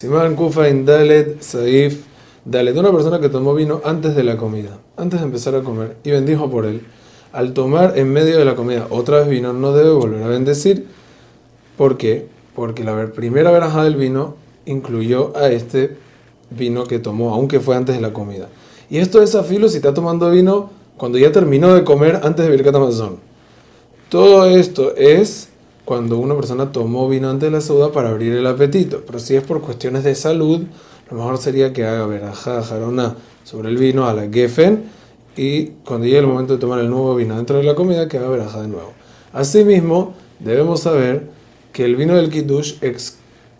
Simán Kufa Dalet Saif Dalet, una persona que tomó vino antes de la comida, antes de empezar a comer, y bendijo por él. Al tomar en medio de la comida otra vez vino, no debe volver a bendecir. ¿Por qué? Porque la primera veraja del vino incluyó a este vino que tomó, aunque fue antes de la comida. Y esto es afilo si está tomando vino cuando ya terminó de comer antes de Birkat Amazon. Todo esto es cuando una persona tomó vino antes de la sauda para abrir el apetito. Pero si es por cuestiones de salud, lo mejor sería que haga verajá, jarona sobre el vino a la gefen y cuando llegue el momento de tomar el nuevo vino dentro de la comida, que haga verajá de nuevo. Asimismo, debemos saber que el vino del kiddush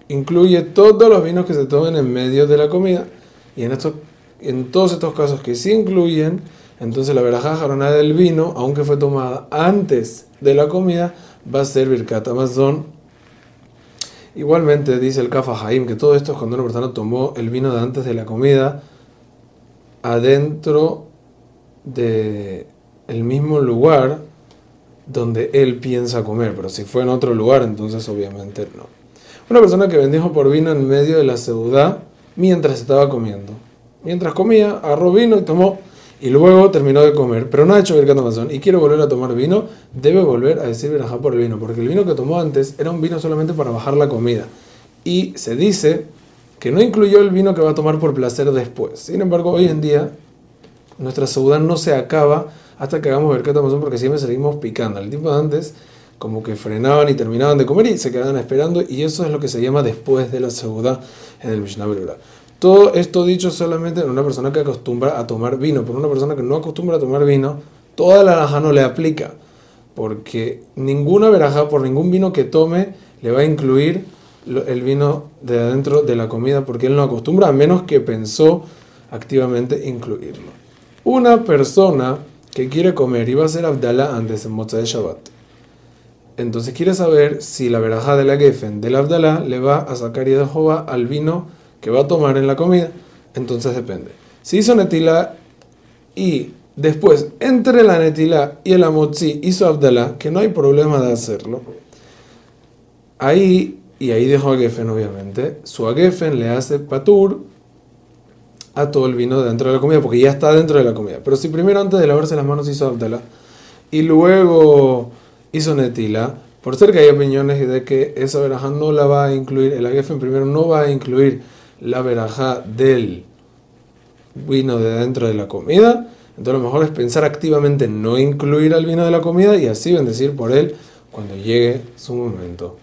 incluye todos los vinos que se tomen en medio de la comida y en, estos, en todos estos casos que sí incluyen, entonces la verajá jarona del vino, aunque fue tomada antes de la comida, va a ser Birkat Amazon. Igualmente dice el Kafa Haim que todo esto es cuando una persona tomó el vino de antes de la comida adentro de el mismo lugar donde él piensa comer, pero si fue en otro lugar, entonces obviamente no. Una persona que bendijo por vino en medio de la ciudad mientras estaba comiendo. Mientras comía, agarró vino y tomó y luego terminó de comer, pero no ha hecho Birkat Amazon y quiere volver a tomar vino, debe volver a decir Berajá por el vino, porque el vino que tomó antes era un vino solamente para bajar la comida. Y se dice que no incluyó el vino que va a tomar por placer después. Sin embargo, hoy en día nuestra seudá no se acaba hasta que hagamos Birkat Amazon porque siempre seguimos picando. El tiempo de antes como que frenaban y terminaban de comer y se quedaban esperando y eso es lo que se llama después de la seudá en el Mishnah. Todo esto dicho solamente en una persona que acostumbra a tomar vino. Por una persona que no acostumbra a tomar vino, toda la veraja no le aplica. Porque ninguna veraja, por ningún vino que tome, le va a incluir el vino de adentro de la comida, porque él no acostumbra, a menos que pensó activamente incluirlo. Una persona que quiere comer va a hacer Abdalá antes en Moza de Shabbat. Entonces quiere saber si la veraja de la Gefen del Abdalá le va a sacar y de Jehová al vino que va a tomar en la comida, entonces depende. Si hizo netila y después entre la netila y el amotzi hizo abdalá, que no hay problema de hacerlo, ahí, y ahí dejó a Gefen obviamente, su Gefen le hace patur a todo el vino dentro de la comida, porque ya está dentro de la comida. Pero si primero antes de lavarse las manos hizo abdalá y luego hizo netila, por ser que hay opiniones de que esa veraja no la va a incluir, el Gefen primero no va a incluir la verajá del vino de dentro de la comida, entonces lo mejor es pensar activamente no incluir al vino de la comida y así bendecir por él cuando llegue su momento.